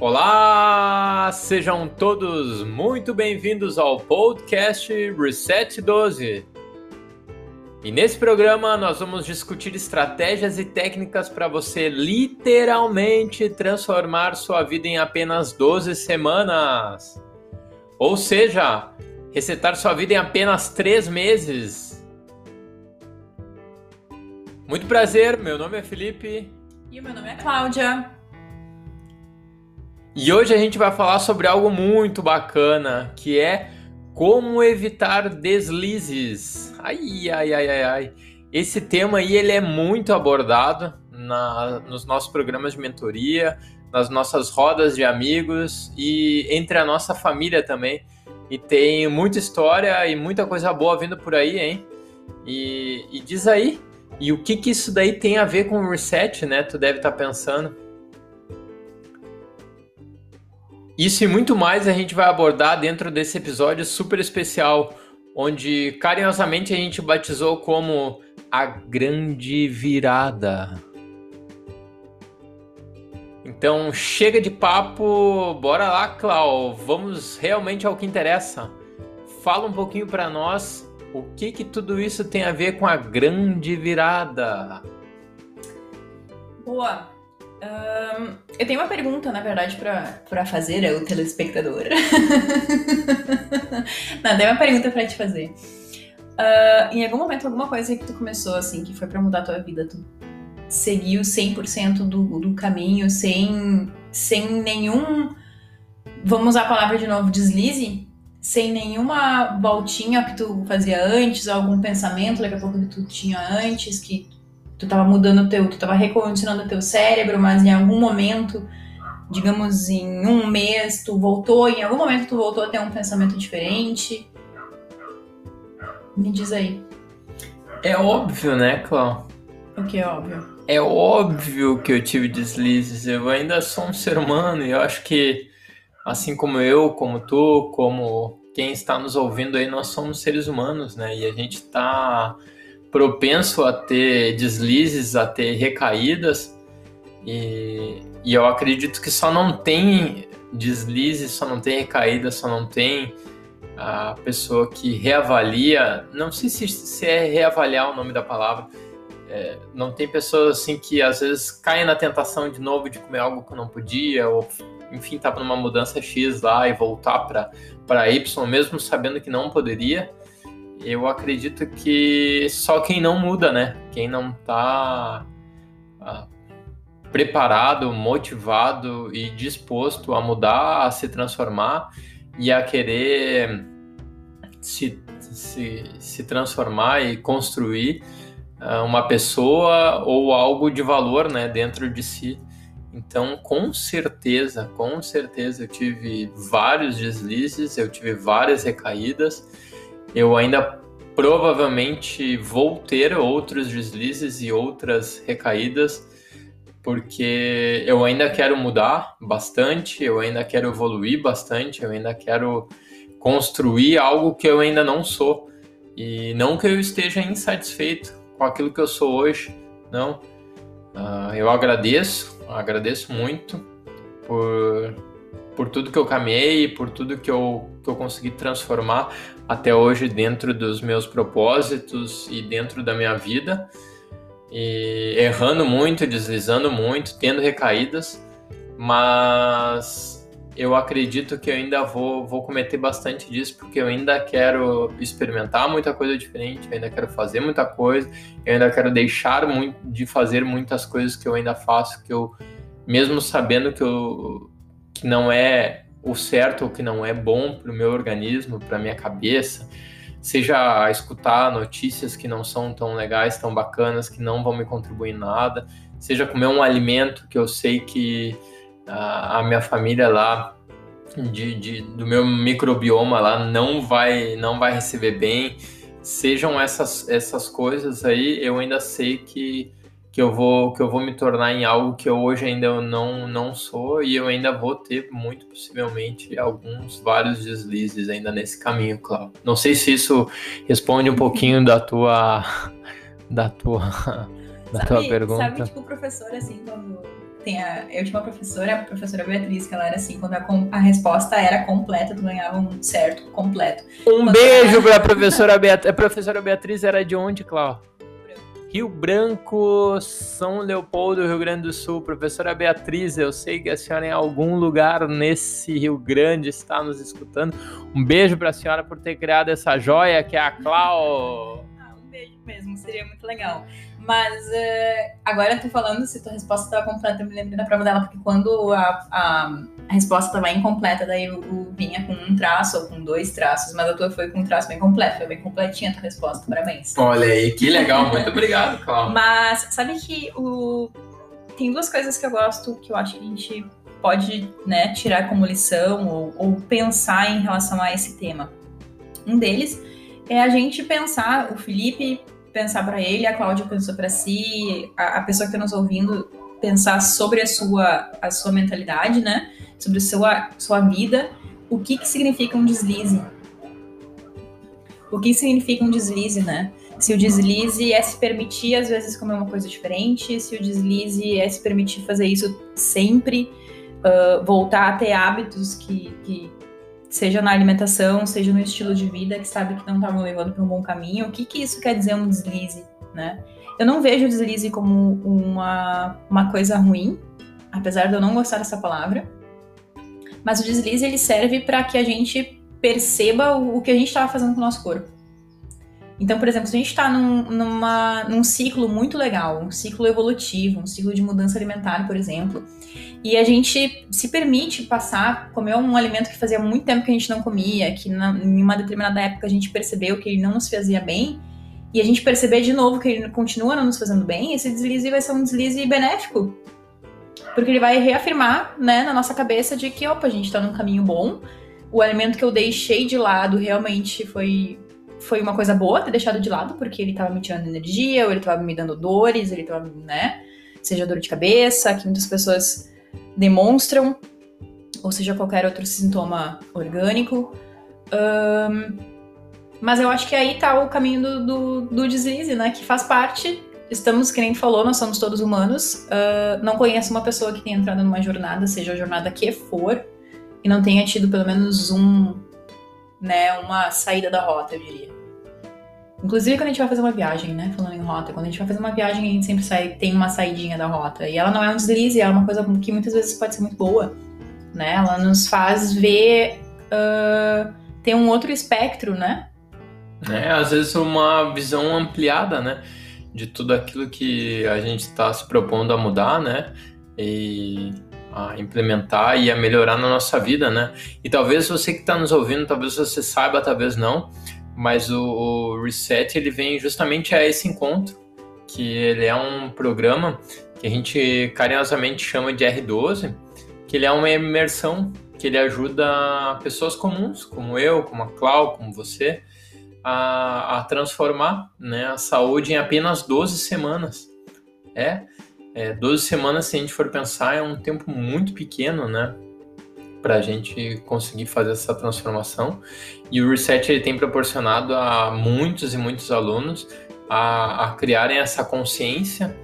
Olá, sejam todos muito bem-vindos ao podcast Reset 12. E nesse programa nós vamos discutir estratégias e técnicas para você literalmente transformar sua vida em apenas 12 semanas. Ou seja, resetar sua vida em apenas 3 meses. Muito prazer, meu nome é Felipe. E o meu nome é Cláudia. E hoje a gente vai falar sobre algo muito bacana, que é como evitar deslizes. Ai, ai, ai, ai, ai. Esse tema aí ele é muito abordado na, nos nossos programas de mentoria, nas nossas rodas de amigos e entre a nossa família também. E tem muita história e muita coisa boa vindo por aí, hein? E, e diz aí, e o que, que isso daí tem a ver com o reset, né? Tu deve estar tá pensando. Isso e muito mais a gente vai abordar dentro desse episódio super especial, onde carinhosamente a gente batizou como a Grande Virada. Então chega de papo, bora lá, Clau, vamos realmente ao que interessa. Fala um pouquinho para nós o que que tudo isso tem a ver com a Grande Virada. Boa. Um, eu tenho uma pergunta, na verdade, para fazer ao telespectador. Não, tem uma pergunta para te fazer. Uh, em algum momento, alguma coisa que tu começou, assim, que foi para mudar a tua vida, tu seguiu 100% do, do caminho, sem, sem nenhum. Vamos usar a palavra de novo, deslize? Sem nenhuma voltinha que tu fazia antes, algum pensamento daqui a pouco que tu tinha antes, que tu estava mudando o teu, tu estava recondicionando o teu cérebro, mas em algum momento, digamos em um mês, tu voltou, em algum momento tu voltou a ter um pensamento diferente. Me diz aí. É óbvio, né, Clau? O que é óbvio? É óbvio que eu tive deslizes. Eu ainda sou um ser humano e eu acho que, assim como eu, como tu, como quem está nos ouvindo aí, nós somos seres humanos, né? E a gente está propenso a ter deslizes, a ter recaídas, e, e eu acredito que só não tem deslizes, só não tem recaídas, só não tem a pessoa que reavalia, não sei se, se é reavaliar o nome da palavra, é, não tem pessoas assim que às vezes caem na tentação de novo de comer algo que não podia, ou enfim, tá numa mudança X lá e voltar para Y, mesmo sabendo que não poderia eu acredito que só quem não muda, né? Quem não tá ah, preparado, motivado e disposto a mudar, a se transformar e a querer se, se, se transformar e construir ah, uma pessoa ou algo de valor, né, dentro de si. Então, com certeza, com certeza eu tive vários deslizes, eu tive várias recaídas eu ainda provavelmente vou ter outros deslizes e outras recaídas, porque eu ainda quero mudar bastante, eu ainda quero evoluir bastante, eu ainda quero construir algo que eu ainda não sou. E não que eu esteja insatisfeito com aquilo que eu sou hoje, não. Uh, eu agradeço, agradeço muito por por tudo que eu caminhei, por tudo que eu, que eu consegui transformar até hoje dentro dos meus propósitos e dentro da minha vida. E errando muito, deslizando muito, tendo recaídas, mas eu acredito que eu ainda vou, vou cometer bastante disso, porque eu ainda quero experimentar muita coisa diferente, eu ainda quero fazer muita coisa, eu ainda quero deixar de fazer muitas coisas que eu ainda faço, que eu, mesmo sabendo que eu que não é o certo ou que não é bom para o meu organismo, para minha cabeça, seja escutar notícias que não são tão legais, tão bacanas, que não vão me contribuir nada, seja comer um alimento que eu sei que a, a minha família lá de, de, do meu microbioma lá não vai não vai receber bem, sejam essas essas coisas aí, eu ainda sei que que eu vou que eu vou me tornar em algo que eu hoje ainda não não sou e eu ainda vou ter muito possivelmente alguns vários deslizes ainda nesse caminho, Cláudio. Não sei se isso responde um pouquinho da tua da tua da sabe, tua pergunta. Sabe tipo professor assim quando tem a, eu tinha uma professora, a professora Beatriz, que ela era assim, quando a, a resposta era completa, tu ganhava um certo completo. Um quando beijo ela... pra professora Beatriz. A professora Beatriz era de onde, Cláudio? Rio Branco, São Leopoldo, Rio Grande do Sul. Professora Beatriz, eu sei que a senhora em algum lugar nesse Rio Grande está nos escutando. Um beijo para a senhora por ter criado essa joia que é a Clau. Ah, um beijo mesmo, seria muito legal. Mas uh, agora eu tô falando se tua resposta estava completa, eu me lembrei da prova dela, porque quando a, a, a resposta estava incompleta, daí eu, eu, vinha com um traço ou com dois traços, mas a tua foi com um traço bem completo, foi bem completinha a tua resposta, parabéns. Olha aí, que legal, muito obrigado, Cláudia. Mas sabe que o... tem duas coisas que eu gosto, que eu acho que a gente pode né, tirar como lição ou, ou pensar em relação a esse tema. Um deles é a gente pensar, o Felipe pensar para ele, a Cláudia pensou para si, a, a pessoa que está nos ouvindo pensar sobre a sua, a sua mentalidade, né? Sobre a sua, sua vida. O que, que significa um deslize? O que significa um deslize, né? Se o deslize é se permitir, às vezes, comer uma coisa diferente, se o deslize é se permitir fazer isso sempre, uh, voltar a ter hábitos que, que, seja na alimentação, seja no estilo de vida, que sabe que não estavam levando para um bom caminho. O que, que isso quer dizer um deslize, né? Eu não vejo o deslize como uma, uma coisa ruim, apesar de eu não gostar dessa palavra. Mas o deslize ele serve para que a gente perceba o, o que a gente estava fazendo com o nosso corpo. Então, por exemplo, se a gente está num, num ciclo muito legal, um ciclo evolutivo, um ciclo de mudança alimentar, por exemplo, e a gente se permite passar, comer um alimento que fazia muito tempo que a gente não comia, que na, em uma determinada época a gente percebeu que ele não nos fazia bem, e a gente perceber de novo que ele continua não nos fazendo bem, esse deslize vai ser um deslize benéfico. Porque ele vai reafirmar, né, na nossa cabeça de que, opa, a gente tá num caminho bom, o alimento que eu deixei de lado realmente foi foi uma coisa boa ter deixado de lado, porque ele tava me tirando energia, ou ele tava me dando dores, ele tava, né? Seja dor de cabeça, que muitas pessoas demonstram, ou seja, qualquer outro sintoma orgânico. Um, mas eu acho que aí tá o caminho do, do, do deslize, né? Que faz parte. Estamos, que nem falou, nós somos todos humanos. Uh, não conheço uma pessoa que tenha entrado numa jornada, seja a jornada que for, e não tenha tido pelo menos um, né, uma saída da rota, eu diria. Inclusive quando a gente vai fazer uma viagem, né, falando em rota, quando a gente vai fazer uma viagem a gente sempre sai, tem uma saidinha da rota. E ela não é um deslize, ela é uma coisa que muitas vezes pode ser muito boa, né? Ela nos faz ver uh, ter um outro espectro, né? É, às vezes uma visão ampliada, né? De tudo aquilo que a gente está se propondo a mudar, né? E a implementar e a melhorar na nossa vida, né? E talvez você que está nos ouvindo, talvez você saiba, talvez não, mas o, o, Reset ele vem justamente a esse encontro, que ele é um programa que a gente carinhosamente chama de R12, que ele é uma imersão que ele ajuda pessoas comuns, como eu, como a Clau, como você, a, a transformar né, a saúde em apenas 12 semanas. É, é, 12 semanas, se a gente for pensar, é um tempo muito pequeno, né? Para a gente conseguir fazer essa transformação. E o Reset ele tem proporcionado a muitos e muitos alunos a, a criarem essa consciência,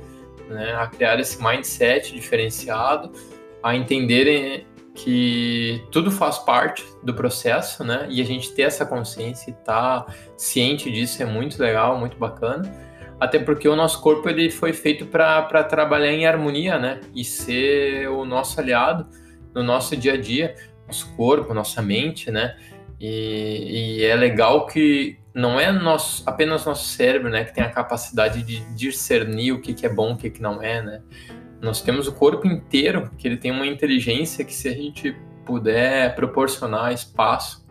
né? a criar esse mindset diferenciado, a entenderem que tudo faz parte do processo, né? E a gente ter essa consciência e estar tá ciente disso é muito legal, muito bacana até porque o nosso corpo ele foi feito para trabalhar em harmonia, né? E ser o nosso aliado no nosso dia a dia, nosso corpo, nossa mente, né? E, e é legal que não é nosso, apenas nosso cérebro, né, que tem a capacidade de discernir o que, que é bom, o que, que não é, né? Nós temos o corpo inteiro, que ele tem uma inteligência que se a gente puder proporcionar espaço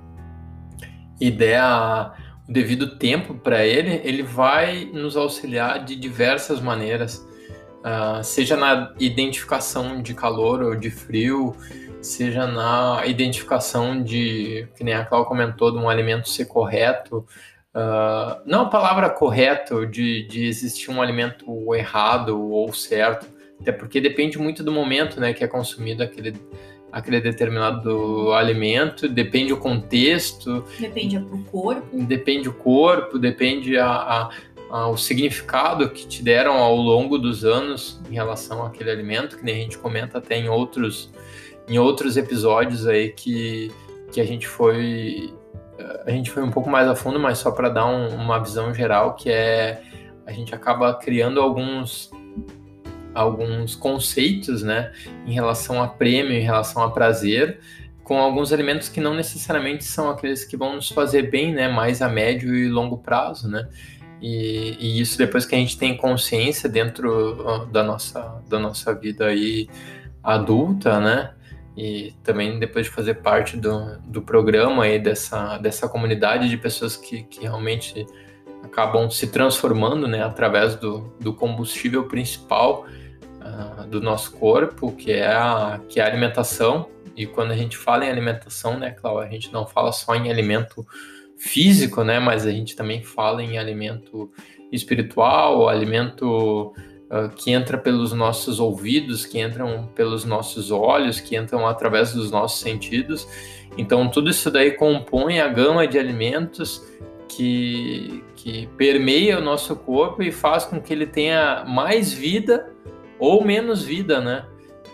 e der a, o devido tempo para ele, ele vai nos auxiliar de diversas maneiras, uh, seja na identificação de calor ou de frio, seja na identificação de, que nem a Cláudia comentou, de um alimento ser correto, uh, não a palavra correto de, de existir um alimento errado ou certo, até porque depende muito do momento né, que é consumido aquele aquele determinado alimento, depende o contexto. Depende o corpo. Depende o corpo, depende a, a, ao significado que te deram ao longo dos anos em relação àquele alimento, que nem a gente comenta até em outros, em outros episódios aí que, que a gente foi a gente foi um pouco mais a fundo, mas só para dar um, uma visão geral, que é a gente acaba criando alguns alguns conceitos, né, em relação a prêmio, em relação a prazer, com alguns alimentos que não necessariamente são aqueles que vão nos fazer bem, né, mais a médio e longo prazo, né? E, e isso depois que a gente tem consciência dentro da nossa, da nossa vida aí adulta, né? E também depois de fazer parte do, do programa aí dessa, dessa comunidade de pessoas que, que realmente acabam se transformando, né? Através do, do combustível principal uh, do nosso corpo, que é, a, que é a alimentação. E quando a gente fala em alimentação, né, Cláudia, a gente não fala só em alimento físico, né, mas a gente também fala em alimento espiritual, alimento uh, que entra pelos nossos ouvidos, que entram pelos nossos olhos, que entram através dos nossos sentidos. Então, tudo isso daí compõe a gama de alimentos que, que permeia o nosso corpo e faz com que ele tenha mais vida ou menos vida, né?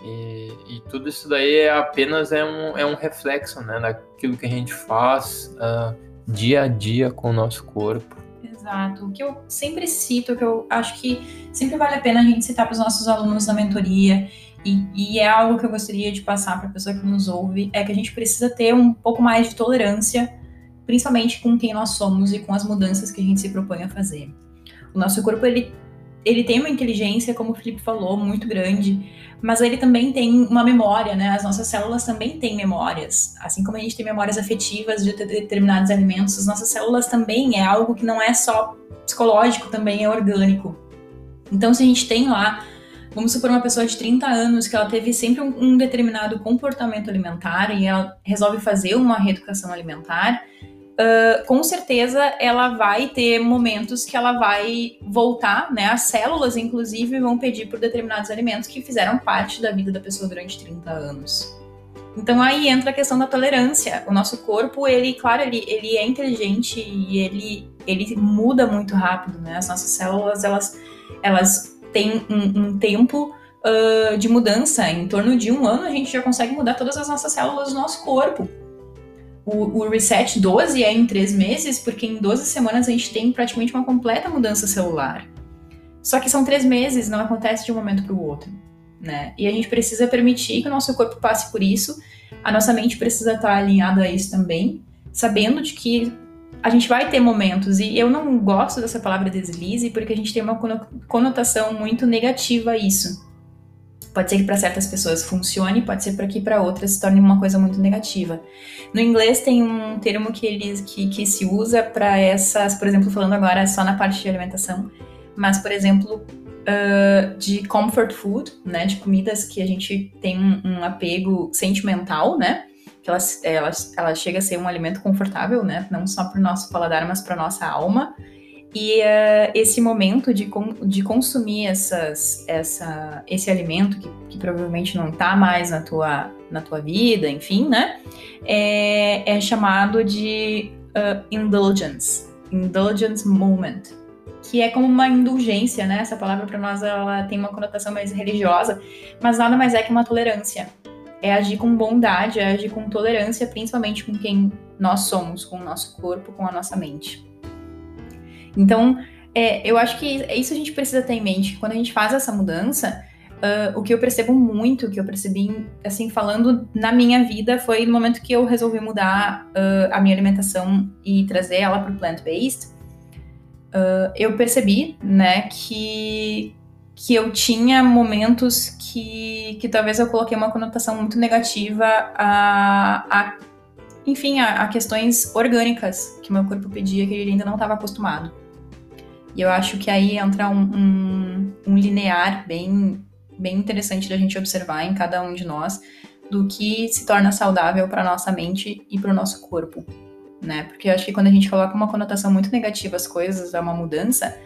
E, e, tudo isso daí é apenas é um, é um reflexo né, daquilo que a gente faz uh, dia a dia com o nosso corpo. Exato. O que eu sempre cito, que eu acho que sempre vale a pena a gente citar para os nossos alunos da mentoria, e, e é algo que eu gostaria de passar para a pessoa que nos ouve, é que a gente precisa ter um pouco mais de tolerância, principalmente com quem nós somos e com as mudanças que a gente se propõe a fazer. O nosso corpo, ele ele tem uma inteligência, como o Felipe falou, muito grande, mas ele também tem uma memória, né? As nossas células também têm memórias. Assim como a gente tem memórias afetivas de determinados alimentos, as nossas células também é algo que não é só psicológico, também é orgânico. Então, se a gente tem lá, vamos supor uma pessoa de 30 anos que ela teve sempre um, um determinado comportamento alimentar e ela resolve fazer uma reeducação alimentar, Uh, com certeza ela vai ter momentos que ela vai voltar, né? As células, inclusive, vão pedir por determinados alimentos que fizeram parte da vida da pessoa durante 30 anos. Então aí entra a questão da tolerância. O nosso corpo, ele, claro, ele, ele é inteligente e ele, ele muda muito rápido, né? As nossas células, elas, elas têm um, um tempo uh, de mudança. Em torno de um ano, a gente já consegue mudar todas as nossas células do nosso corpo. O, o, reset 12 é em três meses, porque em 12 semanas a gente tem praticamente uma completa mudança celular. Só que são três meses, não acontece de um momento para o outro. Né? E a gente precisa permitir que o nosso corpo passe por isso, a nossa mente precisa estar alinhada a isso também, sabendo de que a gente vai ter momentos, e eu não gosto dessa palavra deslize, porque a gente tem uma conotação muito negativa a isso. Pode ser que para certas pessoas funcione, pode ser para que para outras se torne uma coisa muito negativa. No inglês tem um termo que eles que, que se usa para essas, por exemplo, falando agora só na parte de alimentação, mas por exemplo uh, de comfort food, né, de comidas que a gente tem um, um apego sentimental, né, que ela, ela, ela chega a ser um alimento confortável, né, não só para o nosso paladar, mas para nossa alma. E uh, esse momento de, de consumir essas, essa, esse alimento que, que provavelmente não está mais na tua, na tua vida, enfim, né? É, é chamado de uh, indulgence, indulgence moment, que é como uma indulgência, né? Essa palavra para nós ela tem uma conotação mais religiosa, mas nada mais é que uma tolerância. É agir com bondade, é agir com tolerância, principalmente com quem nós somos, com o nosso corpo, com a nossa mente. Então, é, eu acho que isso a gente precisa ter em mente. Quando a gente faz essa mudança, uh, o que eu percebo muito, o que eu percebi, assim, falando na minha vida, foi no momento que eu resolvi mudar uh, a minha alimentação e trazer ela para o plant-based. Uh, eu percebi, né, que, que eu tinha momentos que, que talvez eu coloquei uma conotação muito negativa a, a enfim, a, a, questões orgânicas que meu corpo pedia que ele ainda não estava acostumado. E eu acho que aí entra um, um, um linear bem, bem interessante da gente observar em cada um de nós do que se torna saudável para nossa mente e para o nosso corpo, né? Porque eu acho que quando a gente coloca uma conotação muito negativa às coisas, a uma mudança,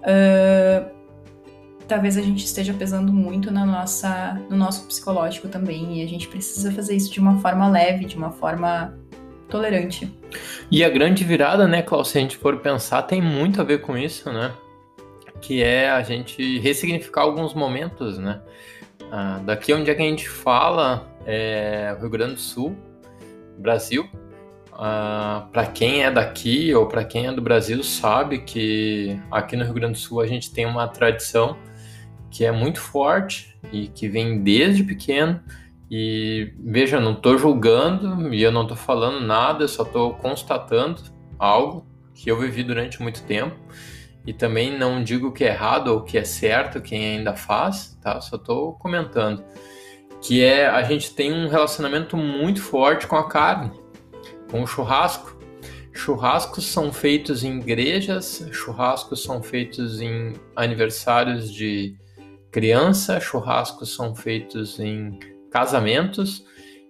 uh, talvez a gente esteja pesando muito na nossa, no nosso psicológico também, e a gente precisa fazer isso de uma forma leve, de uma forma tolerante. E a grande virada, né, Klaus, se a gente for pensar, tem muito a ver com isso, né? que é a gente ressignificar alguns momentos, né? Ah, daqui onde é que a gente fala é Rio Grande do Sul, Brasil. Ah, para quem é daqui ou para quem é do Brasil sabe que aqui no Rio Grande do Sul a gente tem uma tradição que é muito forte e que vem desde pequeno. E veja, não estou julgando e eu não estou falando nada, eu só estou constatando algo que eu vivi durante muito tempo. E também não digo que é errado ou que é certo quem ainda faz, tá? Só estou comentando. Que é a gente tem um relacionamento muito forte com a carne, com o churrasco. Churrascos são feitos em igrejas, churrascos são feitos em aniversários de criança, churrascos são feitos em casamentos.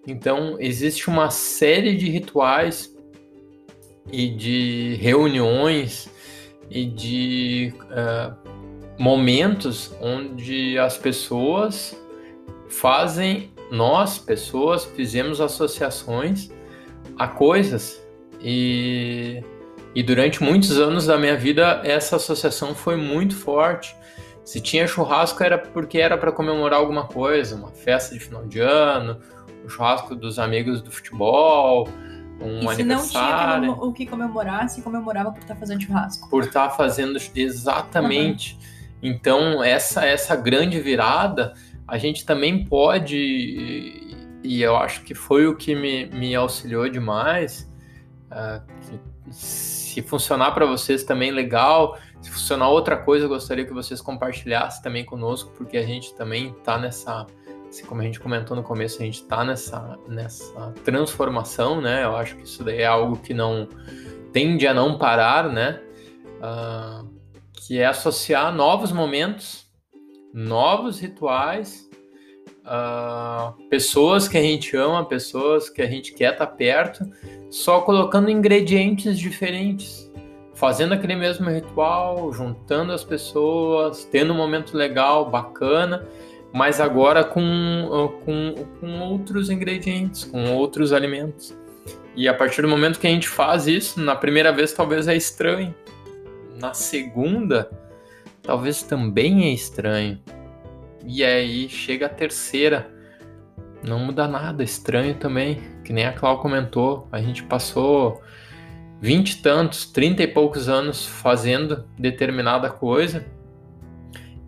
Então, existe uma série de rituais e de reuniões e de uh, momentos onde as pessoas fazem, nós, pessoas, fizemos associações a coisas e, e durante muitos anos da minha vida essa associação foi muito forte. Se tinha churrasco era porque era para comemorar alguma coisa, uma festa de final de ano, o churrasco dos amigos do futebol, um e aniversário. Se não tinha o que comemorar, se comemorava por estar tá fazendo churrasco. Por estar tá fazendo exatamente. Uhum. Então essa essa grande virada a gente também pode e eu acho que foi o que me, me auxiliou demais. Uh, se funcionar para vocês também legal, se funcionar outra coisa, eu gostaria que vocês compartilhassem também conosco, porque a gente também está nessa, assim, como a gente comentou no começo, a gente está nessa, nessa transformação, né? Eu acho que isso daí é algo que não tende a não parar, né? Uh, que é associar novos momentos, novos rituais, uh, pessoas que a gente ama, pessoas que a gente quer estar tá perto, só colocando ingredientes diferentes fazendo aquele mesmo ritual, juntando as pessoas, tendo um momento legal, bacana, mas agora com, com, com outros ingredientes, com outros alimentos. E a partir do momento que a gente faz isso, na primeira vez talvez é estranho, na segunda talvez também é estranho. E aí chega a terceira, não muda nada, estranho também, que nem a Clau comentou, a gente passou vinte e tantos, trinta e poucos anos fazendo determinada coisa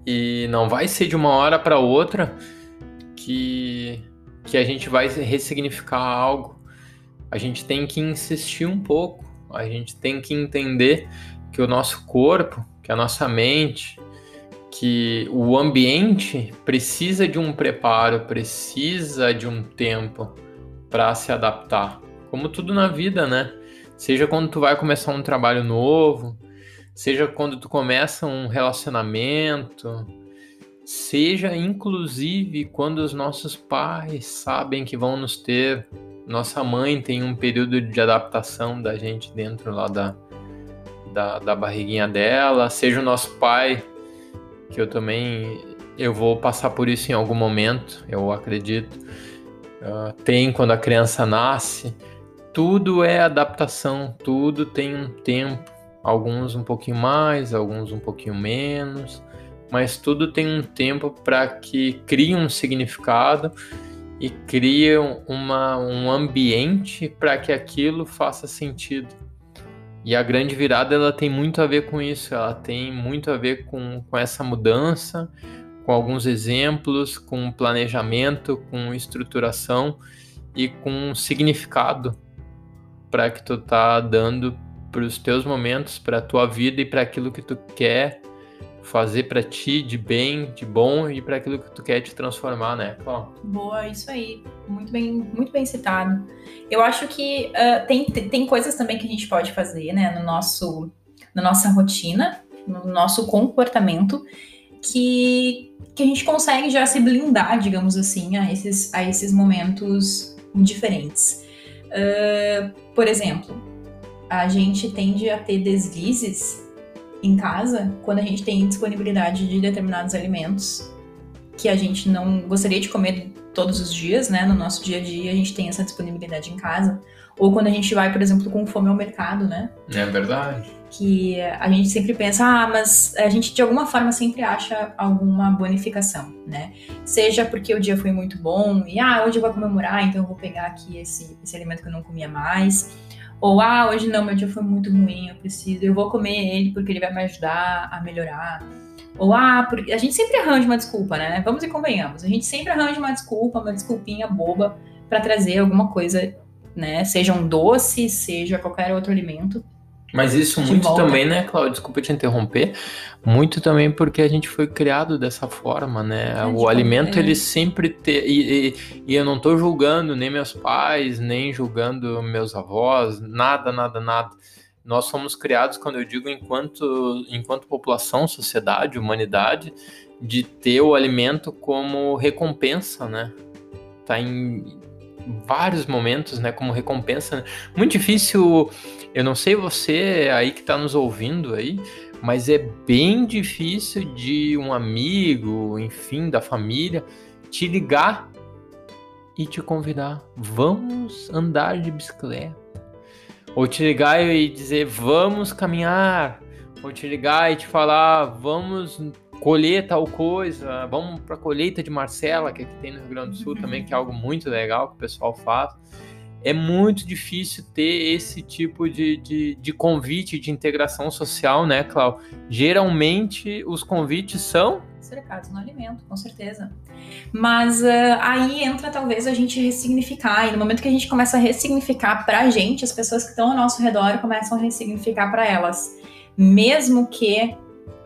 e não vai ser de uma hora para outra que, que a gente vai ressignificar algo. A gente tem que insistir um pouco, a gente tem que entender que o nosso corpo, que a nossa mente, que o ambiente precisa de um preparo, precisa de um tempo para se adaptar. Como tudo na vida, né? Seja quando tu vai começar um trabalho novo, seja quando tu começa um relacionamento, seja inclusive quando os nossos pais sabem que vão nos ter. Nossa mãe tem um período de adaptação da gente dentro lá da, da, da barriguinha dela, seja o nosso pai, que eu também eu vou passar por isso em algum momento, eu acredito. Uh, tem quando a criança nasce tudo é adaptação, tudo tem um tempo, alguns um pouquinho mais, alguns um pouquinho menos, mas tudo tem um tempo para que crie um significado e crie uma, um ambiente para que aquilo faça sentido. E a grande virada ela tem muito a ver com isso, ela tem muito a ver com, com essa mudança, com alguns exemplos, com planejamento, com estruturação e com significado para que tu tá dando para os teus momentos, para tua vida e para aquilo que tu quer fazer para ti de bem, de bom e para aquilo que tu quer te transformar, né? Boa, isso aí. Muito bem, muito bem citado. Eu acho que uh, tem, tem coisas também que a gente pode fazer, né, no nosso, na nossa rotina, no nosso comportamento, que, que a gente consegue já se blindar, digamos assim, a esses, a esses momentos diferentes. Uh, por exemplo, a gente tende a ter deslizes em casa quando a gente tem disponibilidade de determinados alimentos que a gente não gostaria de comer todos os dias, né? No nosso dia a dia a gente tem essa disponibilidade em casa. Ou quando a gente vai, por exemplo, com fome ao mercado, né? É verdade. Que a gente sempre pensa, ah, mas a gente de alguma forma sempre acha alguma bonificação, né? Seja porque o dia foi muito bom e ah, hoje eu vou comemorar, então eu vou pegar aqui esse, esse alimento que eu não comia mais. Ou ah, hoje não, meu dia foi muito ruim, eu preciso, eu vou comer ele porque ele vai me ajudar a melhorar. Ou ah, porque a gente sempre arranja uma desculpa, né? Vamos e convenhamos. A gente sempre arranja uma desculpa, uma desculpinha boba para trazer alguma coisa, né? Seja um doce, seja qualquer outro alimento mas isso muito volta. também, né, Cláudio? Desculpa te interromper. Muito também porque a gente foi criado dessa forma, né? É, o alimento, é. ele sempre te... E, e, e, eu não tô julgando nem meus pais, nem julgando meus avós, nada, nada, nada. Nós somos criados, quando eu digo enquanto, enquanto população, sociedade, humanidade, de ter o alimento como recompensa, né? Tá em vários momentos, né, como recompensa. Muito difícil eu não sei você aí que está nos ouvindo aí, mas é bem difícil de um amigo, enfim, da família, te ligar e te convidar. Vamos andar de bicicleta. Ou te ligar e dizer, vamos caminhar. Ou te ligar e te falar, vamos colher tal coisa, vamos para a colheita de Marcela, que aqui tem no Rio Grande do Sul também, que é algo muito legal que o pessoal faz é muito difícil ter esse tipo de, de, de, convite, de integração social, né, Clau? Geralmente os convites são. Cercados no alimento, com certeza. Mas uh, aí entra talvez a gente ressignificar, e no momento que a gente começa a ressignificar pra gente, as pessoas que estão ao nosso redor começam a ressignificar para elas. Mesmo que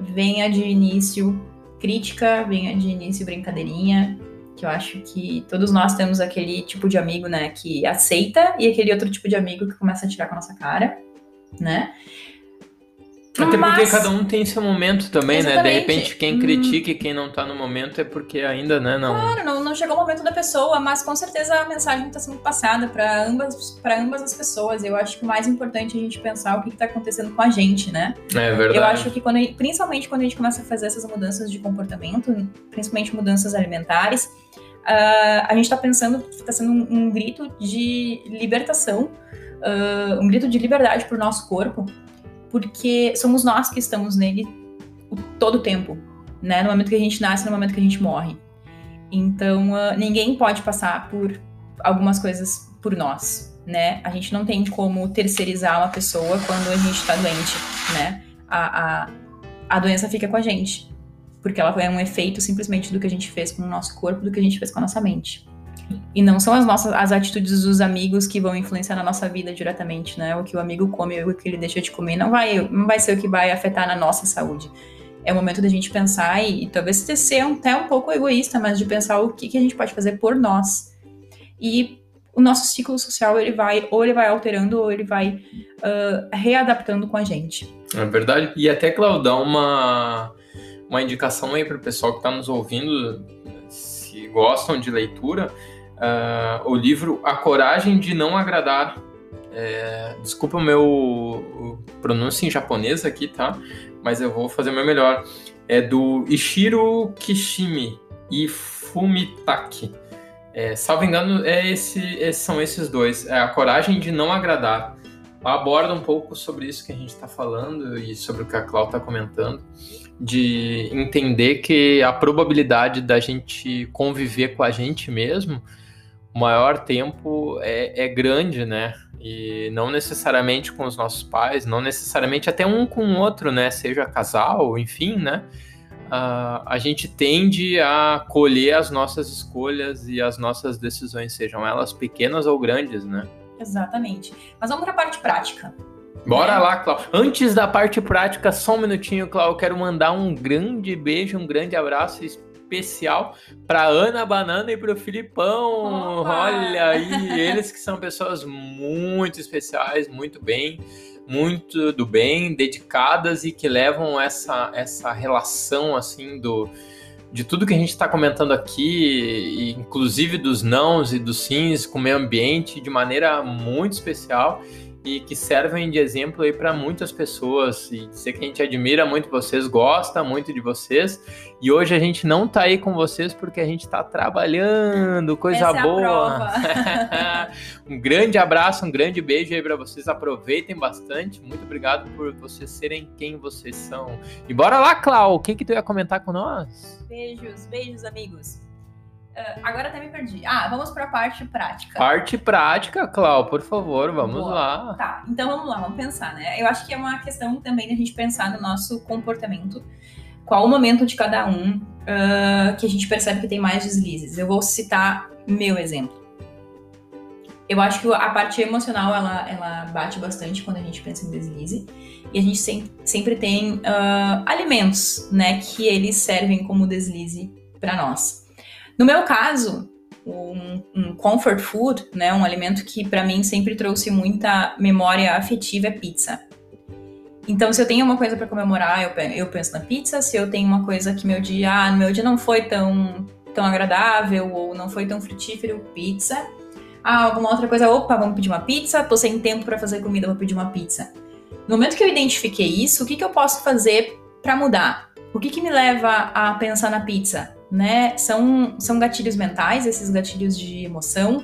venha de início crítica, venha de início brincadeirinha, que eu acho que todos nós temos aquele tipo de amigo, né, que aceita e aquele outro tipo de amigo que começa a tirar com a nossa cara, né? Até Mas... porque cada um tem seu momento também, Exatamente. né? De repente, quem hum. critica e quem não tá no momento é porque ainda, né, não... Claro, não, não chegou o momento da pessoa, mas com certeza a mensagem está sendo passada para ambas, para ambas as pessoas. Eu acho que o mais importante é a gente pensar o que está acontecendo com a gente, né? É verdade. Eu acho que, quando, principalmente quando a gente começa a fazer essas mudanças de comportamento, principalmente mudanças alimentares, uh, a gente está pensando, está sendo um, um, grito de libertação, uh, um grito de liberdade para o nosso corpo, porque somos nós que estamos nele o, todo o tempo, né? No momento que a gente nasce, no momento que a gente morre. Então, uh, ninguém pode passar por algumas coisas por nós, né? A gente não tem como terceirizar uma pessoa quando a gente está doente, né? A, a, a doença fica com a gente porque ela é um efeito simplesmente do que a gente fez com o nosso corpo, do que a gente fez com a nossa mente. E não são as nossas as atitudes dos amigos que vão influenciar na nossa vida diretamente, né? O que o amigo come o que ele deixa de comer não vai, não vai ser o que vai afetar na nossa saúde. É o momento da gente pensar e, e talvez ser até um pouco egoísta, mas de pensar o que, que a gente pode fazer por nós. E o nosso ciclo social ele vai ou ele vai alterando ou ele vai uh, readaptando com a gente. É verdade. E até Claudão, uma uma indicação aí para o pessoal que está nos ouvindo, gostam de leitura, uh, o livro A Coragem de Não Agradar. É, desculpa o meu pronúncia em japonês aqui, tá? Mas eu vou fazer o meu melhor. É do Ishiro Kishimi e Fumitaki. É, salvo engano, é esse, são esses dois. É A Coragem de Não Agradar. Aborda um pouco sobre isso que a gente está falando e sobre o que a Cláudia está comentando de entender que a probabilidade da gente conviver com a gente mesmo, o maior tempo é, é grande, né? E não necessariamente com os nossos pais, não necessariamente até um com o outro, né? Seja casal, enfim, né? Uh, a gente tende a colher as nossas escolhas e as nossas decisões, sejam elas pequenas ou grandes, né? Exatamente. Mas vamos para a parte prática. Bora lá, Cláudio. Antes da parte prática, só um minutinho, Cláudio. Quero mandar um grande beijo, um grande abraço especial para Ana Banana e para o Filipão. Opa! Olha aí, eles que são pessoas muito especiais, muito bem, muito do bem, dedicadas e que levam essa, essa relação assim do de tudo que a gente está comentando aqui, inclusive dos nãos e dos sims com o meio ambiente, de maneira muito especial e que servem de exemplo aí para muitas pessoas e dizer que a gente admira muito vocês, gosta muito de vocês e hoje a gente não tá aí com vocês porque a gente tá trabalhando, coisa Essa boa. É um grande abraço, um grande beijo aí para vocês, aproveitem bastante. Muito obrigado por vocês serem quem vocês são. E bora lá, Clau, o que que tu ia comentar com nós? Beijos, beijos, amigos. Uh, agora até me perdi. Ah, vamos para a parte prática. Parte prática, Clau, por favor, vamos Boa. lá. Tá, então vamos lá, vamos pensar, né? Eu acho que é uma questão também da gente pensar no nosso comportamento. Qual o momento de cada um uh, que a gente percebe que tem mais deslizes? Eu vou citar meu exemplo. Eu acho que a parte emocional ela, ela bate bastante quando a gente pensa em deslize. E a gente sem, sempre tem uh, alimentos, né, que eles servem como deslize para nós. No meu caso, um, um, comfort food, né, um alimento que para mim sempre trouxe muita memória afetiva é pizza. Então, se eu tenho uma coisa para comemorar, eu, eu penso na pizza. Se eu tenho uma coisa que meu dia, ah, meu dia não foi tão, tão agradável ou não foi tão frutífero, pizza. Ah, alguma outra coisa, opa, vamos pedir uma pizza. Tô sem tempo para fazer comida, vou pedir uma pizza. No momento que eu identifiquei isso, o que, que eu posso fazer para mudar? O que, que me leva a pensar na pizza? Né? São, são gatilhos mentais, esses gatilhos de emoção.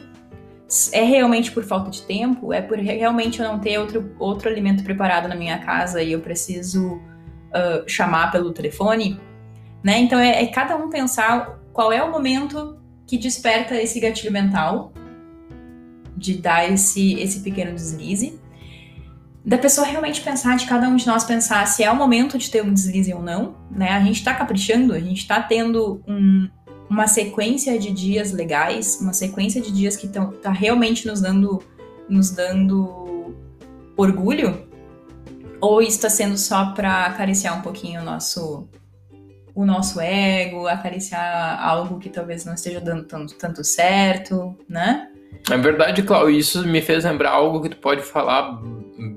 É realmente por falta de tempo? É por realmente eu não ter outro, outro alimento preparado na minha casa e eu preciso uh, chamar pelo telefone? Né? Então é, é cada um pensar qual é o momento que desperta esse gatilho mental de dar esse, esse pequeno deslize da pessoa realmente pensar, de cada um de nós pensar se é o momento de ter um deslize ou não, né? A gente tá caprichando, a gente tá tendo um, uma sequência de dias legais, uma sequência de dias que tão, tá realmente nos dando, nos dando orgulho, ou está sendo só para acariciar um pouquinho o nosso o nosso ego, acariciar algo que talvez não esteja dando tanto, tanto certo, né? É verdade, Cláudio, isso me fez lembrar algo que tu pode falar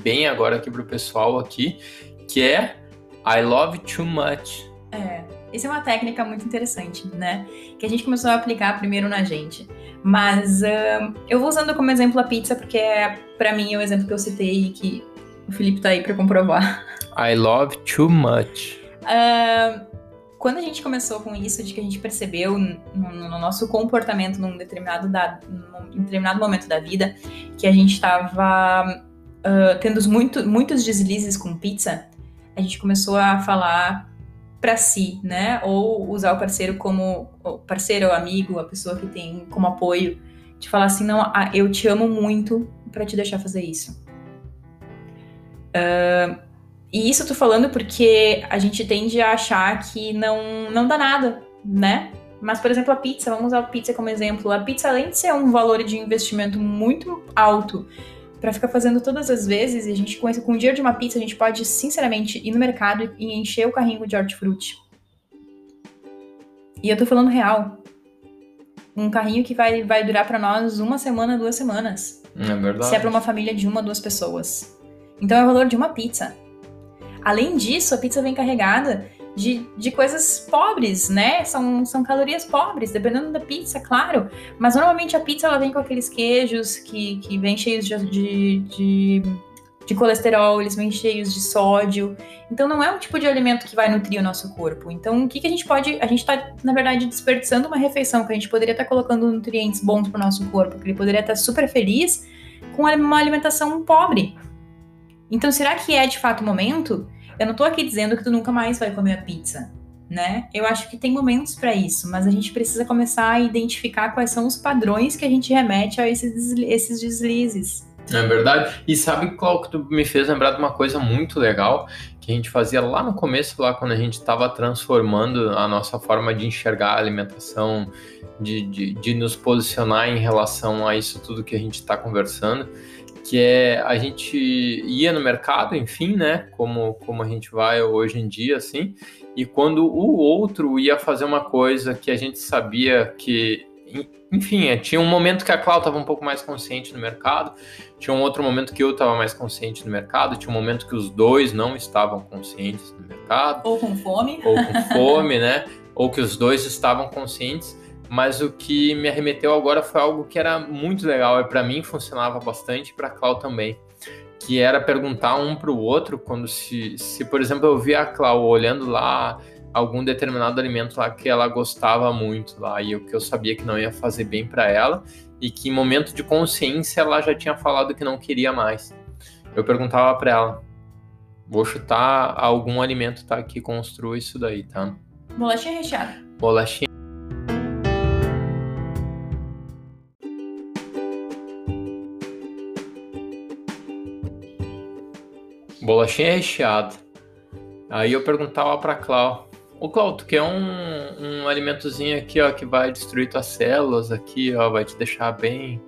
bem agora aqui pro pessoal aqui, que é I love too much. É, isso é uma técnica muito interessante, né? Que a gente começou a aplicar primeiro na gente. Mas uh, eu vou usando como exemplo a pizza, porque é, para mim, é o exemplo que eu citei e que o Felipe tá aí para comprovar. I love too much. Uh, quando a gente começou com isso, de que a gente percebeu no, no nosso comportamento num determinado, da, num determinado momento da vida, que a gente estava uh, tendo muito, muitos deslizes com pizza, a gente começou a falar para si, né? Ou usar o parceiro como parceiro amigo, a pessoa que tem como apoio, de falar assim, não, ah, eu te amo muito para te deixar fazer isso. Uh, e isso eu tô falando porque a gente tende a achar que não, não dá nada, né? Mas, por exemplo, a pizza, vamos usar a pizza como exemplo. A pizza, além de ser um valor de investimento muito alto para ficar fazendo todas as vezes, e a gente com, esse, com o dinheiro de uma pizza, a gente pode, sinceramente, ir no mercado e encher o carrinho de hortifruti. E eu tô falando real. Um carrinho que vai, vai durar para nós uma semana, duas semanas. É verdade. Se é pra uma família de uma, duas pessoas. Então é o valor de uma pizza. Além disso, a pizza vem carregada de, de coisas pobres, né? São, são calorias pobres, dependendo da pizza, claro. Mas normalmente a pizza ela vem com aqueles queijos que, que vem cheios de, de, de, de colesterol, eles vêm cheios de sódio. Então não é um tipo de alimento que vai nutrir o nosso corpo. Então o que, que a gente pode. A gente está, na verdade, desperdiçando uma refeição que a gente poderia estar colocando nutrientes bons para o nosso corpo, que ele poderia estar super feliz com uma alimentação pobre. Então, será que é de fato o momento? Eu não tô aqui dizendo que tu nunca mais vai comer a pizza, né? Eu acho que tem momentos para isso, mas a gente precisa começar a identificar quais são os padrões que a gente remete a esses, esses deslizes. É verdade. E sabe qual que tu me fez lembrar de uma coisa muito legal que a gente fazia lá no começo, lá quando a gente estava transformando a nossa forma de enxergar a alimentação, de, de, de nos posicionar em relação a isso tudo que a gente está conversando que é a gente ia no mercado, enfim, né, como, como a gente vai hoje em dia, assim, e quando o outro ia fazer uma coisa que a gente sabia que, enfim, é, tinha um momento que a Cláudia estava um pouco mais consciente no mercado, tinha um outro momento que eu estava mais consciente no mercado, tinha um momento que os dois não estavam conscientes no mercado. Ou com fome. Ou com fome, né, ou que os dois estavam conscientes, mas o que me arremeteu agora foi algo que era muito legal e para mim funcionava bastante para Clau também, que era perguntar um para o outro quando se, se, por exemplo, eu via a Clau olhando lá algum determinado alimento lá que ela gostava muito lá e o que eu sabia que não ia fazer bem para ela e que em momento de consciência ela já tinha falado que não queria mais. Eu perguntava para ela, vou chutar algum alimento tá que construa isso daí, tá? Bolachinha recheada. Bolachinha bolachinha recheada. Aí eu perguntava pra Clau, ô Clau, tu quer um, um alimentozinho aqui, ó, que vai destruir tuas células aqui, ó, vai te deixar bem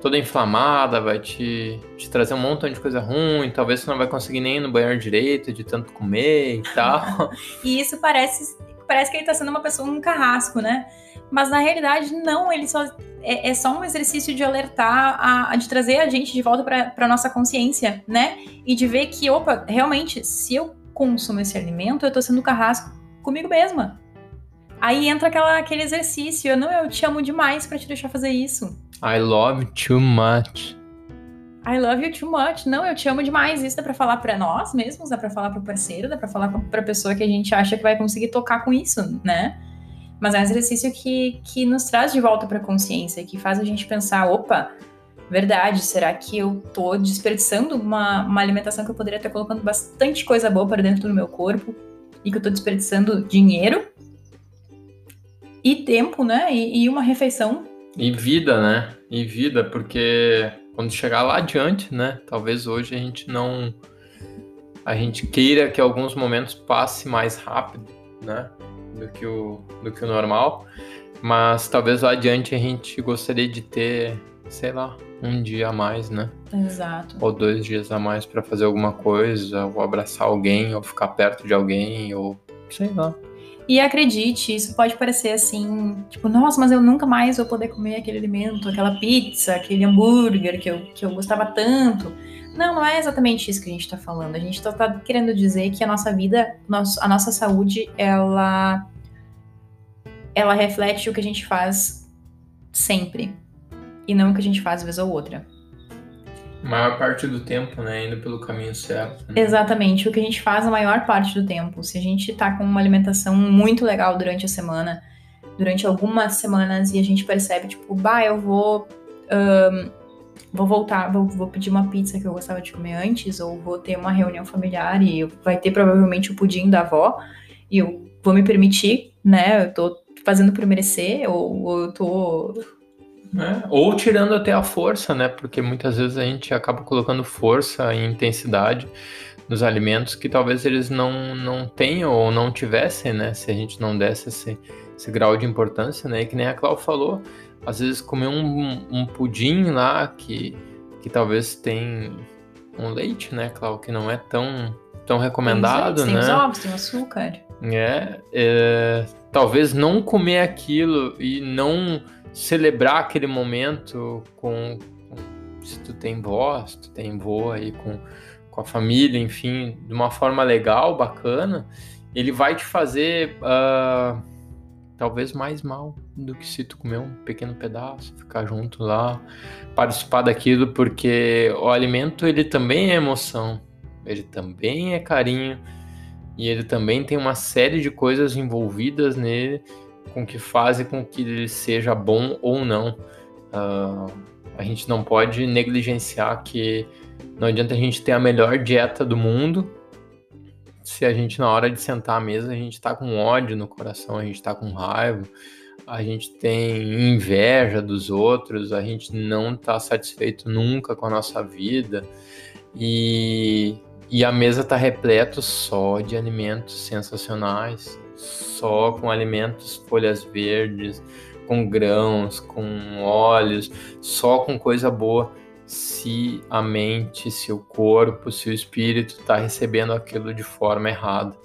toda inflamada, vai te, te trazer um montão de coisa ruim, talvez você não vai conseguir nem ir no banheiro direito de tanto comer e tal. e isso parece, parece que ele tá sendo uma pessoa, um carrasco, né? Mas na realidade, não, ele só é, é só um exercício de alertar, a, a de trazer a gente de volta para nossa consciência, né? E de ver que, opa, realmente, se eu consumo esse alimento, eu tô sendo carrasco comigo mesma. Aí entra aquela, aquele exercício, eu não, eu te amo demais para te deixar fazer isso. I love too much. I love you too much. Não, eu te amo demais. Isso dá pra falar para nós mesmos, dá pra falar pro parceiro, dá pra falar pra pessoa que a gente acha que vai conseguir tocar com isso, né? Mas é um exercício que, que nos traz de volta para a consciência, que faz a gente pensar: opa, verdade, será que eu tô desperdiçando uma, uma alimentação que eu poderia estar colocando bastante coisa boa para dentro do meu corpo e que eu tô desperdiçando dinheiro e tempo, né? E, e uma refeição. E vida, né? E vida, porque quando chegar lá adiante, né? Talvez hoje a gente não. A gente queira que alguns momentos passe mais rápido, né? Do que o, do que o normal. Mas talvez lá adiante a gente gostaria de ter, sei lá, um dia a mais, né? Exato. Ou dois dias a mais para fazer alguma coisa, ou abraçar alguém, ou ficar perto de alguém, ou sei lá. E acredite, isso pode parecer assim, tipo, nossa, mas eu nunca mais vou poder comer aquele alimento, aquela pizza, aquele hambúrguer que eu, que eu gostava tanto. Não, não é exatamente isso que a gente está falando. A gente está tá querendo dizer que a nossa vida, a nossa saúde, ela, ela reflete o que a gente faz sempre. E não o que a gente faz vez ou outra. A maior parte do tempo, né? Indo pelo caminho certo. Né? Exatamente. O que a gente faz a maior parte do tempo. Se a gente tá com uma alimentação muito legal durante a semana, durante algumas semanas, e a gente percebe, tipo, bah, eu vou. Um, vou voltar, vou, vou, pedir uma pizza que eu gostava de comer antes, ou vou ter uma reunião familiar e vai ter provavelmente o pudim da avó, e eu vou me permitir, né? Eu tô fazendo por merecer, ou, ou eu tô. É, ou tirando até a força, né? Porque muitas vezes a gente acaba colocando força e intensidade nos alimentos que talvez eles não, não tenham ou não tivessem, né? Se a gente não desse esse, esse grau de importância, né? E que nem a Clau falou, às vezes comer um, um pudim lá que, que talvez tem um leite, né, Clau, que não é tão, tão recomendado, tem né? Tem ovos, tem açúcar. É, é, talvez não comer aquilo e não celebrar aquele momento com, com se tu tem vó, se tu tem vô aí com, com a família, enfim, de uma forma legal, bacana, ele vai te fazer uh, talvez mais mal do que se tu comer um pequeno pedaço, ficar junto lá, participar daquilo, porque o alimento ele também é emoção, ele também é carinho e ele também tem uma série de coisas envolvidas nele com que fazem com que ele seja bom ou não. Uh, a gente não pode negligenciar que não adianta a gente ter a melhor dieta do mundo se a gente na hora de sentar à mesa a gente tá com ódio no coração, a gente tá com raiva, a gente tem inveja dos outros, a gente não tá satisfeito nunca com a nossa vida e, e a mesa tá repleto só de alimentos sensacionais, só com alimentos folhas verdes, com grãos, com óleos, só com coisa boa se a mente, se o corpo, se o espírito está recebendo aquilo de forma errada.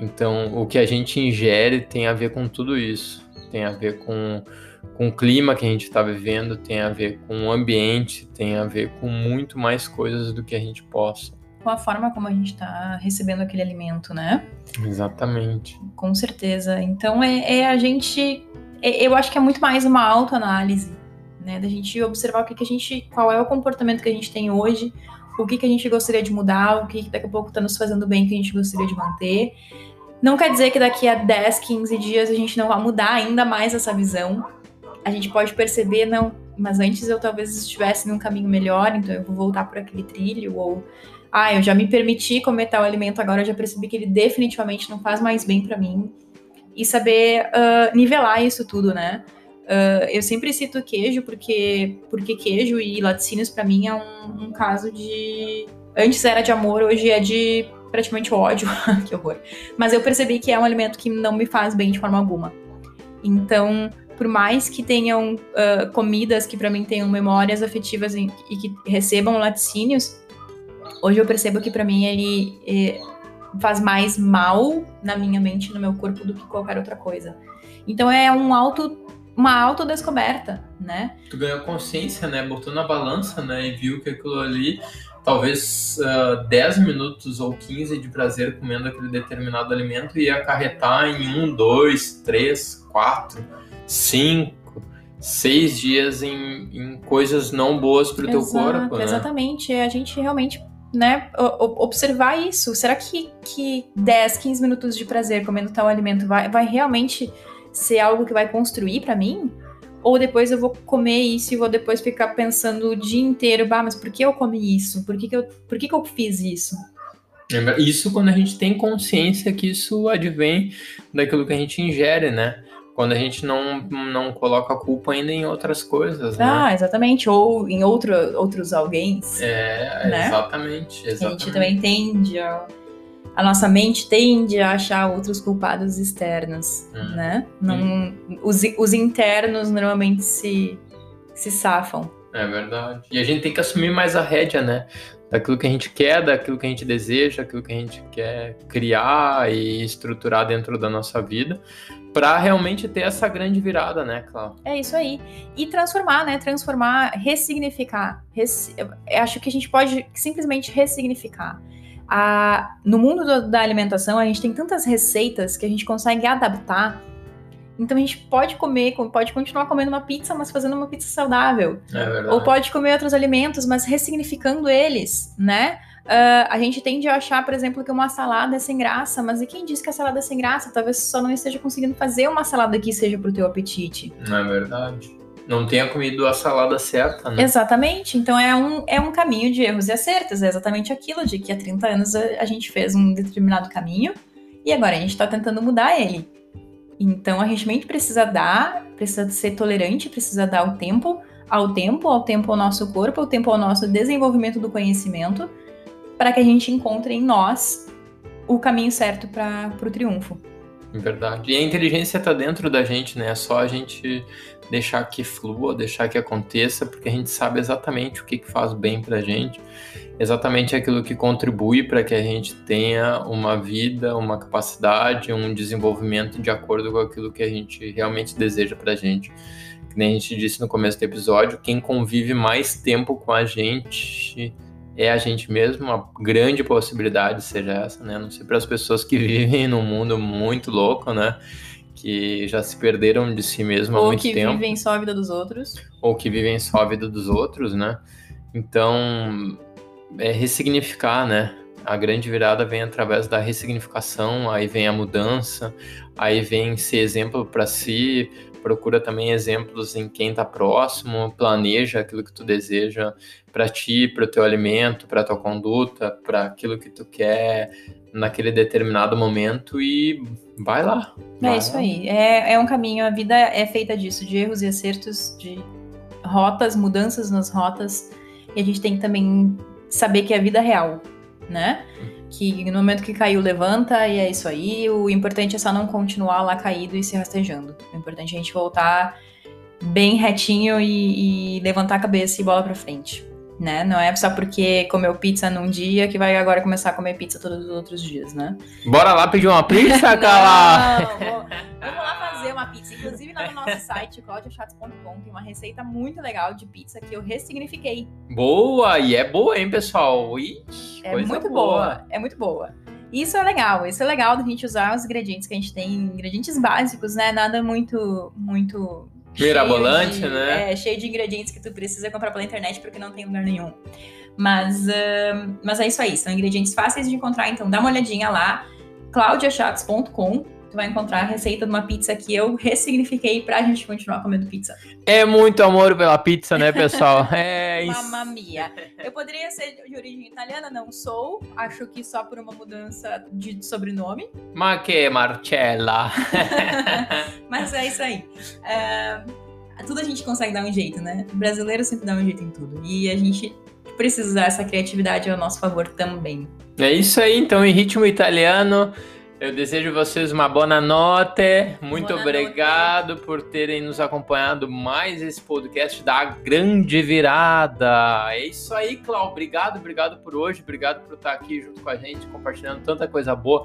Então, o que a gente ingere tem a ver com tudo isso. Tem a ver com, com o clima que a gente está vivendo, tem a ver com o ambiente, tem a ver com muito mais coisas do que a gente possa. Com a forma como a gente está recebendo aquele alimento, né? Exatamente. Com certeza. Então, é, é a gente. É, eu acho que é muito mais uma autoanálise né? Da gente observar o que, que a gente, qual é o comportamento que a gente tem hoje, o que, que a gente gostaria de mudar, o que, que daqui a pouco está nos fazendo bem, que a gente gostaria de manter. Não quer dizer que daqui a 10, 15 dias a gente não vai mudar ainda mais essa visão. A gente pode perceber, não, mas antes eu talvez estivesse num caminho melhor, então eu vou voltar por aquele trilho, ou ah, eu já me permiti comer tal alimento, agora eu já percebi que ele definitivamente não faz mais bem para mim. E saber uh, nivelar isso tudo, né? Uh, eu sempre cito queijo porque, porque queijo e laticínios para mim é um, um, caso de. Antes era de amor, hoje é de praticamente ódio. que horror. Mas eu percebi que é um alimento que não me faz bem de forma alguma. Então, por mais que tenham uh, comidas que para mim tenham memórias afetivas e, e, que recebam laticínios, hoje eu percebo que para mim ele é, faz mais mal na minha mente, no meu corpo do que qualquer outra coisa. Então é um alto uma autodescoberta, né? Tu ganhou consciência, né? Botou na balança, né? E viu que aquilo ali, talvez uh, ah, 10 minutos ou 15 de prazer comendo aquele determinado alimento ia acarretar em um, dois, três, quatro, cinco, seis dias em, em coisas não boas para o teu corpo. Né? Exatamente. A gente realmente né, observar isso. Será que, que 10, 15 minutos de prazer comendo tal alimento vai, vai realmente ser algo que vai construir para mim? Ou depois eu vou comer isso e vou depois ficar pensando o dia inteiro, bah, mas por que eu comi isso? Por que, que, eu, por que, que eu fiz isso? Isso quando a gente tem consciência que isso advém daquilo que a gente ingere, né? Quando a gente não, não coloca a culpa ainda em outras coisas, né? Ah, exatamente. Ou em outro, outros alguém. É, né? exatamente, exatamente. A gente também tende a a nossa mente tende a achar outros culpados externos, hum. né? Não, hum. os, os internos normalmente se, se safam. É verdade. E a gente tem que assumir mais a rédea, né? Daquilo que a gente quer, daquilo que a gente deseja, daquilo que a gente quer criar e estruturar dentro da nossa vida, para realmente ter essa grande virada, né, Cláudia? É isso aí. E transformar, né? Transformar, ressignificar. Res... acho que a gente pode simplesmente ressignificar a, no mundo do, da alimentação, a gente tem tantas receitas que a gente consegue adaptar. Então a gente pode comer, pode continuar comendo uma pizza, mas fazendo uma pizza saudável. É Ou pode comer outros alimentos, mas ressignificando eles, né? Uh, a gente tende a achar, por exemplo, que uma salada é sem graça, mas e quem diz que a salada é sem graça? Talvez só não esteja conseguindo fazer uma salada que seja pro teu apetite. Não é verdade não tenha comido a salada certa, né? Exatamente. Então é um, é um caminho de erros e acertos. É exatamente aquilo de que há 30 anos a, a gente fez um determinado caminho e agora a gente está tentando mudar ele. Então a gente precisa dar, precisa ser tolerante, precisa dar o tempo ao tempo, ao tempo ao nosso corpo, ao tempo ao nosso desenvolvimento do conhecimento, para que a gente encontre em nós o caminho certo para o triunfo. Verdade. E a inteligência está dentro da gente, né? É só a gente deixar que flua, deixar que aconteça, porque a gente sabe exatamente o que, que faz bem para gente, exatamente aquilo que contribui para que a gente tenha uma vida, uma capacidade, um desenvolvimento de acordo com aquilo que a gente realmente deseja para gente. Que nem a gente disse no começo do episódio, quem convive mais tempo com a gente é a gente mesmo, uma grande possibilidade seja essa, né? Não sei para as pessoas que vivem num mundo muito louco, né? Que já se perderam de si mesmo há muito tempo. Ou que vivem só a vida dos outros. Ou que vivem só a vida dos outros, né? Então, é ressignificar, né? A grande virada vem através da ressignificação, aí vem a mudança, aí vem ser exemplo para si, procura também exemplos em quem está próximo, planeja aquilo que tu deseja para ti, para o teu alimento, para tua conduta, para aquilo que tu quer naquele determinado momento e vai lá. É isso lá. aí. É, é um caminho, a vida é feita disso, de erros e acertos, de rotas, mudanças nas rotas. E a gente tem que também saber que é a vida real, né? Que no momento que caiu, levanta e é isso aí. O importante é só não continuar lá caído e se rastejando. O importante é a gente voltar bem retinho e, e levantar a cabeça e bola pra frente né? Não é só porque comeu pizza num dia que vai agora começar a comer pizza todos os outros dias, né? Bora lá pedir uma pizza, Cala! vamos lá fazer uma pizza. Inclusive lá no nosso site, claudiachats.com, tem uma receita muito legal de pizza que eu ressignifiquei. Boa! E é boa, hein, pessoal? Ixi, é muito boa. boa. É muito boa. Isso é legal, isso é legal da gente usar os ingredientes que a gente tem, ingredientes básicos, né? Nada muito, muito Mirabolante, de, né? É, cheio de ingredientes que tu precisa comprar pela internet porque não tem lugar nenhum. Mas, uh, mas é isso aí, são ingredientes fáceis de encontrar, então dá uma olhadinha lá, claudiachaves.com tu vai encontrar a receita de uma pizza que eu ressignifiquei pra gente continuar comendo pizza. É muito amor pela pizza, né, pessoal? É isso. Mamma mia. Eu poderia ser de origem italiana, não sou. Acho que só por uma mudança de sobrenome. Ma que Marcella. Mas é isso aí. É, tudo a gente consegue dar um jeito, né? O brasileiro sempre dá um jeito em tudo. E a gente precisa usar essa criatividade ao nosso favor também. É isso aí, então, em ritmo italiano. Eu desejo vocês uma boa noite. Muito boa obrigado noite. por terem nos acompanhado mais esse podcast da Grande Virada. É isso aí, Clau. Obrigado, obrigado por hoje. Obrigado por estar aqui junto com a gente, compartilhando tanta coisa boa,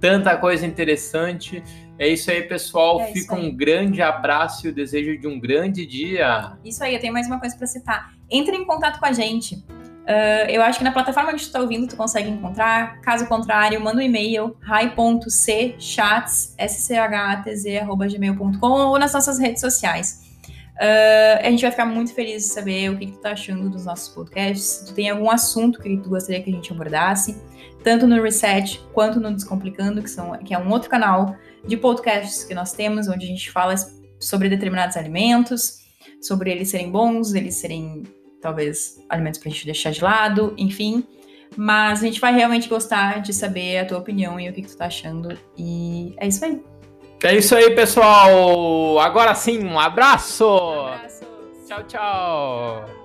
tanta coisa interessante. É isso aí, pessoal. É Fica aí. um grande abraço e o desejo de um grande dia. Isso aí, eu tenho mais uma coisa para citar. Entre em contato com a gente. Uh, eu acho que na plataforma onde tu está ouvindo tu consegue encontrar. Caso contrário, manda um e-mail hi.chats.gmail.com ou nas nossas redes sociais. Uh, a gente vai ficar muito feliz de saber o que, que tu tá achando dos nossos podcasts. Se tu tem algum assunto que tu gostaria que a gente abordasse, tanto no Reset quanto no Descomplicando, que, são, que é um outro canal de podcasts que nós temos, onde a gente fala sobre determinados alimentos, sobre eles serem bons, eles serem talvez alimentos pra gente deixar de lado, enfim. Mas a gente vai realmente gostar de saber a tua opinião e o que, que tu tá achando. E é isso aí. É isso aí, pessoal. Agora sim, um abraço. Um abraço. Tchau, tchau.